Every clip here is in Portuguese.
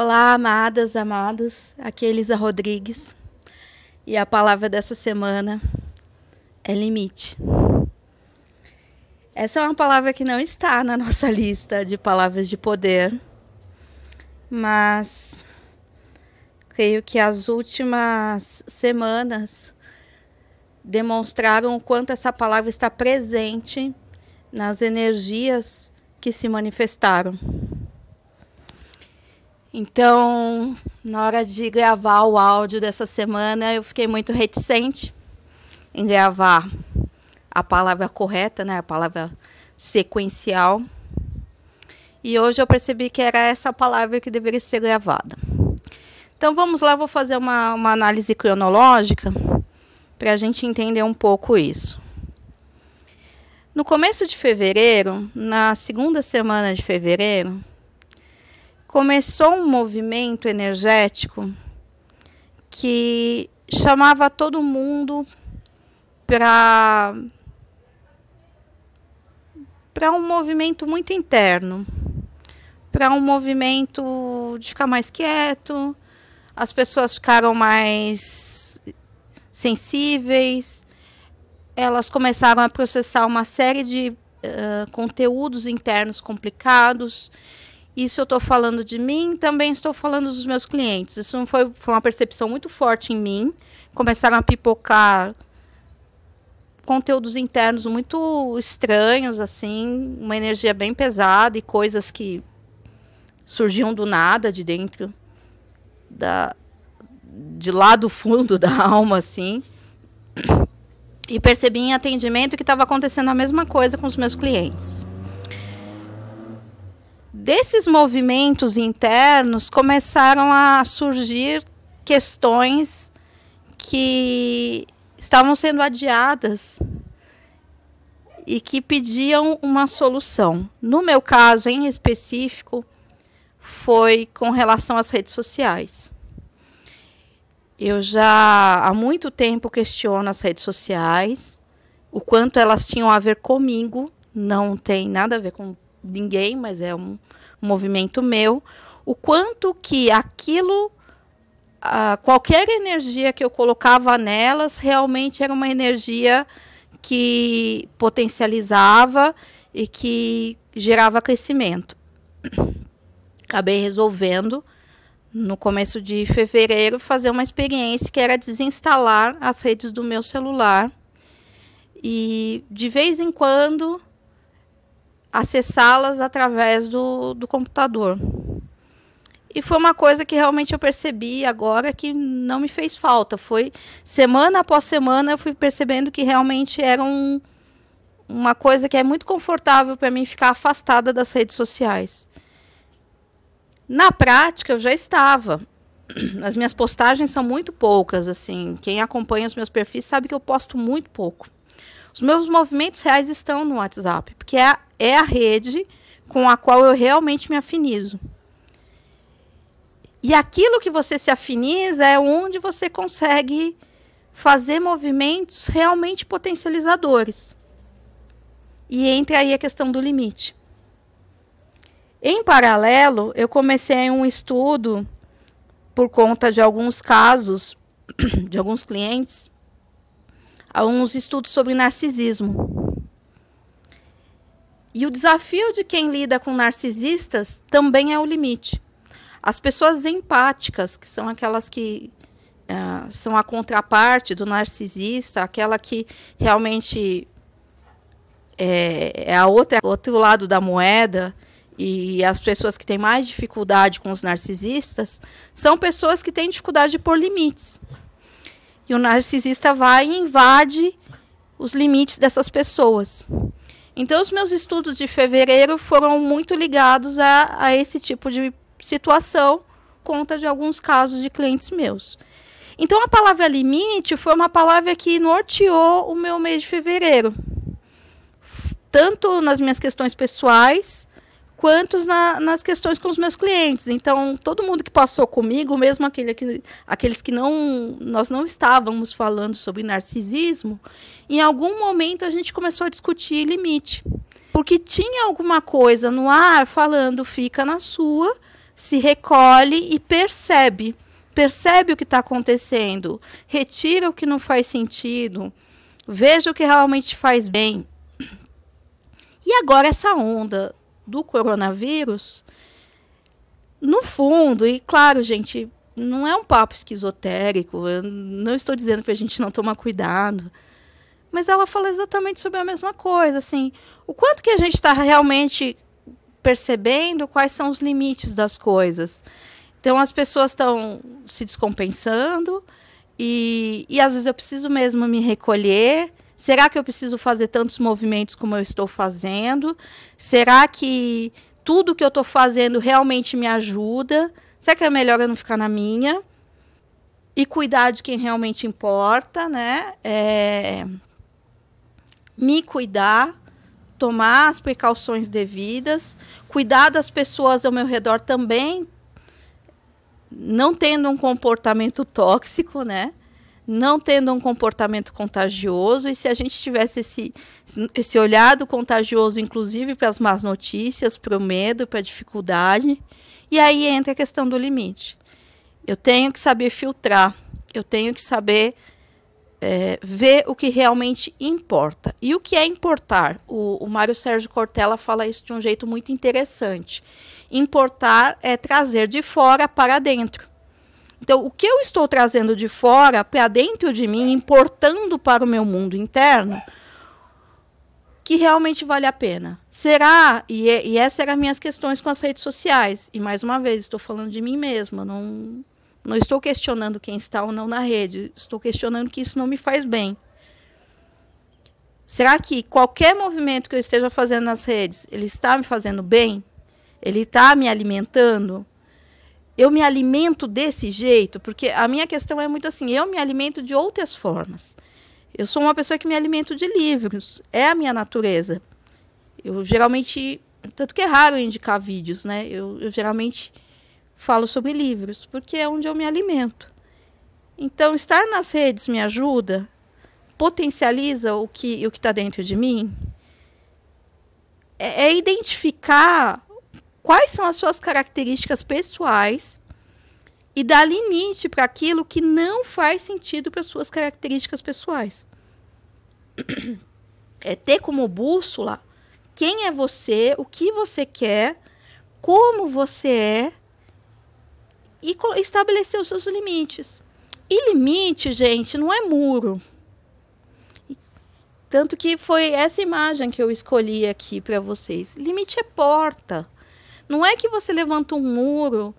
Olá, amadas, amados. Aqui é Elisa Rodrigues. E a palavra dessa semana é limite. Essa é uma palavra que não está na nossa lista de palavras de poder, mas creio que as últimas semanas demonstraram o quanto essa palavra está presente nas energias que se manifestaram. Então, na hora de gravar o áudio dessa semana, eu fiquei muito reticente em gravar a palavra correta, né, a palavra sequencial. E hoje eu percebi que era essa palavra que deveria ser gravada. Então vamos lá, vou fazer uma, uma análise cronológica para a gente entender um pouco isso. No começo de fevereiro, na segunda semana de fevereiro, começou um movimento energético que chamava todo mundo para para um movimento muito interno, para um movimento de ficar mais quieto, as pessoas ficaram mais sensíveis, elas começaram a processar uma série de uh, conteúdos internos complicados. Isso eu estou falando de mim, também estou falando dos meus clientes. Isso foi, foi uma percepção muito forte em mim. Começaram a pipocar conteúdos internos muito estranhos, assim, uma energia bem pesada e coisas que surgiam do nada de dentro da de lá do fundo da alma, assim. E percebi em atendimento que estava acontecendo a mesma coisa com os meus clientes. Desses movimentos internos começaram a surgir questões que estavam sendo adiadas e que pediam uma solução. No meu caso, em específico, foi com relação às redes sociais. Eu já há muito tempo questiono as redes sociais, o quanto elas tinham a ver comigo, não tem nada a ver com ninguém, mas é um movimento meu, o quanto que aquilo uh, qualquer energia que eu colocava nelas realmente era uma energia que potencializava e que gerava crescimento. Acabei resolvendo, no começo de fevereiro, fazer uma experiência que era desinstalar as redes do meu celular e, de vez em quando, acessá-las através do, do computador. E foi uma coisa que realmente eu percebi agora que não me fez falta. Foi semana após semana eu fui percebendo que realmente era um, uma coisa que é muito confortável para mim ficar afastada das redes sociais. Na prática eu já estava. As minhas postagens são muito poucas, assim. Quem acompanha os meus perfis sabe que eu posto muito pouco. Os meus movimentos reais estão no WhatsApp, porque é, é a rede com a qual eu realmente me afinizo. E aquilo que você se afiniza é onde você consegue fazer movimentos realmente potencializadores. E entra aí a questão do limite. Em paralelo, eu comecei um estudo por conta de alguns casos de alguns clientes, alguns estudos sobre narcisismo. E o desafio de quem lida com narcisistas também é o limite. As pessoas empáticas, que são aquelas que uh, são a contraparte do narcisista, aquela que realmente é, é a outra outro lado da moeda, e as pessoas que têm mais dificuldade com os narcisistas são pessoas que têm dificuldade de pôr limites. E o narcisista vai e invade os limites dessas pessoas. Então, os meus estudos de fevereiro foram muito ligados a, a esse tipo de situação conta de alguns casos de clientes meus. Então, a palavra limite foi uma palavra que norteou o meu mês de fevereiro, tanto nas minhas questões pessoais, quanto na, nas questões com os meus clientes. Então, todo mundo que passou comigo, mesmo aquele, aquele, aqueles que não nós não estávamos falando sobre narcisismo, em algum momento a gente começou a discutir limite. Porque tinha alguma coisa no ar falando fica na sua, se recolhe e percebe. Percebe o que está acontecendo, retira o que não faz sentido, veja o que realmente faz bem. E agora, essa onda do coronavírus, no fundo, e claro, gente, não é um papo esquizotérico, eu não estou dizendo para a gente não tomar cuidado, mas ela fala exatamente sobre a mesma coisa, assim, o quanto que a gente está realmente percebendo quais são os limites das coisas. Então as pessoas estão se descompensando e, e às vezes eu preciso mesmo me recolher. Será que eu preciso fazer tantos movimentos como eu estou fazendo? Será que tudo que eu estou fazendo realmente me ajuda? Será que é melhor eu não ficar na minha? E cuidar de quem realmente importa, né? É... Me cuidar tomar as precauções devidas, cuidar das pessoas ao meu redor também, não tendo um comportamento tóxico, né? Não tendo um comportamento contagioso, e se a gente tivesse esse, esse olhado contagioso, inclusive para as más notícias, para o medo, para a dificuldade, e aí entra a questão do limite. Eu tenho que saber filtrar, eu tenho que saber é, ver o que realmente importa. E o que é importar? O, o Mário Sérgio Cortella fala isso de um jeito muito interessante. Importar é trazer de fora para dentro. Então, o que eu estou trazendo de fora para dentro de mim, importando para o meu mundo interno, que realmente vale a pena. Será? E, e essas eram as minhas questões com as redes sociais. E mais uma vez, estou falando de mim mesma, não não estou questionando quem está ou não na rede, estou questionando que isso não me faz bem. Será que qualquer movimento que eu esteja fazendo nas redes, ele está me fazendo bem? Ele está me alimentando? Eu me alimento desse jeito? Porque a minha questão é muito assim, eu me alimento de outras formas. Eu sou uma pessoa que me alimento de livros, é a minha natureza. Eu geralmente, tanto que é raro indicar vídeos, né? Eu, eu geralmente falo sobre livros, porque é onde eu me alimento. Então, estar nas redes me ajuda, potencializa o que o está dentro de mim. É, é identificar quais são as suas características pessoais e dar limite para aquilo que não faz sentido para suas características pessoais. É ter como bússola quem é você, o que você quer, como você é e estabelecer os seus limites. E limite, gente, não é muro. Tanto que foi essa imagem que eu escolhi aqui para vocês. Limite é porta. Não é que você levanta um muro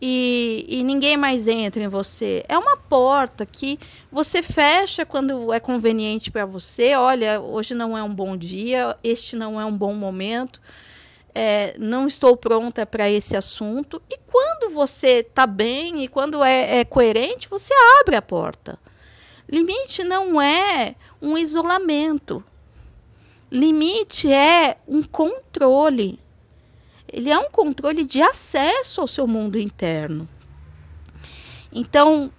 e, e, ninguém mais entra em você. É uma porta que você fecha quando é conveniente para você. Olha, hoje não é um bom dia, este não é um bom momento é, não estou pronta para esse assunto. E quando você está bem e quando é, é coerente, você abre a porta. Limite não é um isolamento. Limite é um controle. Ele é um controle de acesso ao seu mundo interno. Então,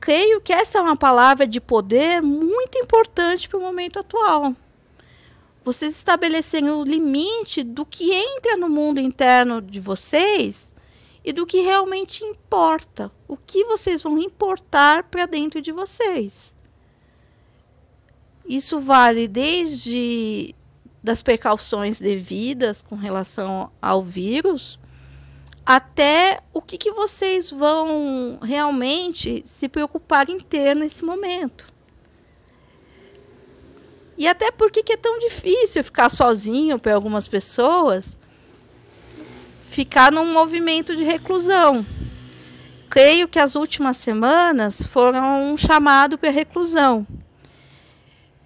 creio que essa é uma palavra de poder muito importante para o momento atual vocês estabelecerem o limite do que entra no mundo interno de vocês e do que realmente importa. O que vocês vão importar para dentro de vocês. Isso vale desde das precauções devidas com relação ao vírus até o que, que vocês vão realmente se preocupar em ter nesse momento. E até porque que é tão difícil ficar sozinho para algumas pessoas, ficar num movimento de reclusão. Creio que as últimas semanas foram um chamado para reclusão.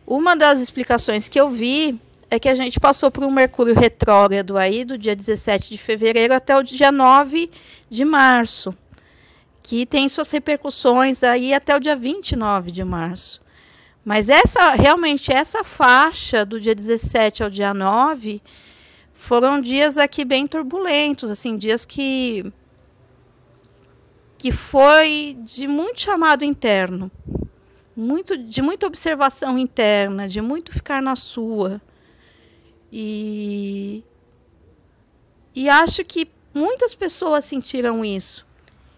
Uma das explicações que eu vi é que a gente passou por um Mercúrio retrógrado aí do dia 17 de fevereiro até o dia 9 de março, que tem suas repercussões aí até o dia 29 de março. Mas essa realmente essa faixa do dia 17 ao dia 9 foram dias aqui bem turbulentos, assim, dias que que foi de muito chamado interno, muito de muita observação interna, de muito ficar na sua. E e acho que Muitas pessoas sentiram isso.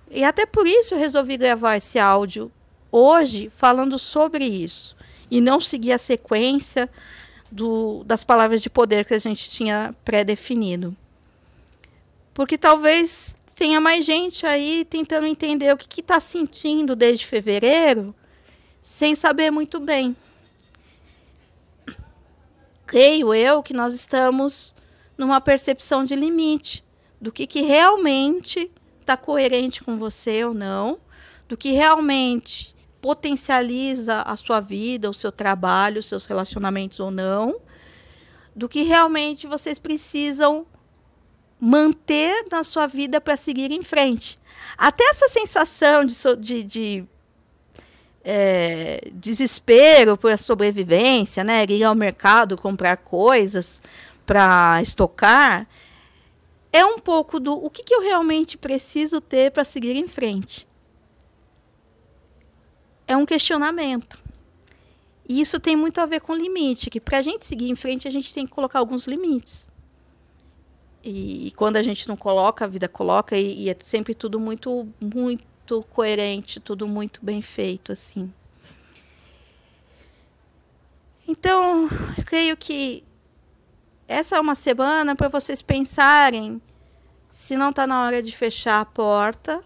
E até por isso eu resolvi gravar esse áudio hoje falando sobre isso e não seguir a sequência do, das palavras de poder que a gente tinha pré-definido. Porque talvez tenha mais gente aí tentando entender o que está sentindo desde fevereiro, sem saber muito bem. Creio eu que nós estamos numa percepção de limite do que, que realmente está coerente com você ou não, do que realmente potencializa a sua vida, o seu trabalho, os seus relacionamentos ou não, do que realmente vocês precisam manter na sua vida para seguir em frente. Até essa sensação de, de, de é, desespero por sobrevivência, né? Ir ao mercado comprar coisas para estocar, é um pouco do o que, que eu realmente preciso ter para seguir em frente é um questionamento. E isso tem muito a ver com limite, que para a gente seguir em frente, a gente tem que colocar alguns limites. E, e quando a gente não coloca, a vida coloca, e, e, é sempre tudo muito, muito coerente, tudo muito bem feito, assim. Então, creio que essa é uma semana para vocês pensarem se não está na hora de fechar a porta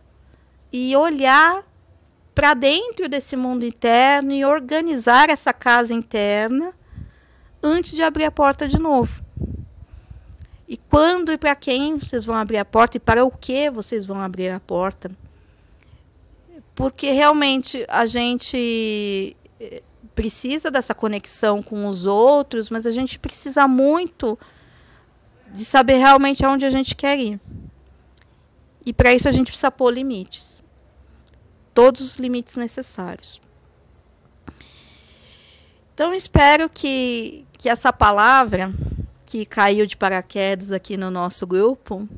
e olhar para dentro desse mundo interno e organizar essa casa interna antes de abrir a porta de novo. E quando e para quem vocês vão abrir a porta e para o que vocês vão abrir a porta. Porque realmente a gente eh, precisa dessa conexão com os outros, mas a gente precisa muito de saber realmente aonde a gente quer ir. E para isso a gente precisa pôr limites todos os limites necessários. Então, espero que, que essa palavra que caiu de paraquedas aqui no nosso grupo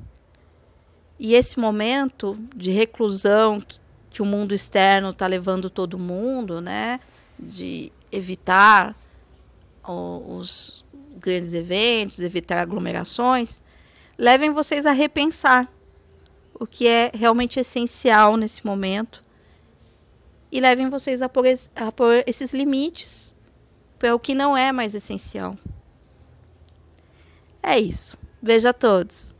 e esse momento de reclusão que, que o mundo externo está levando todo mundo, né, de evitar os grandes eventos, evitar aglomerações, levem vocês a repensar o que é realmente essencial nesse momento e levem vocês a pôr, a pôr esses limites para o que não é mais essencial. É isso. Veja a todos.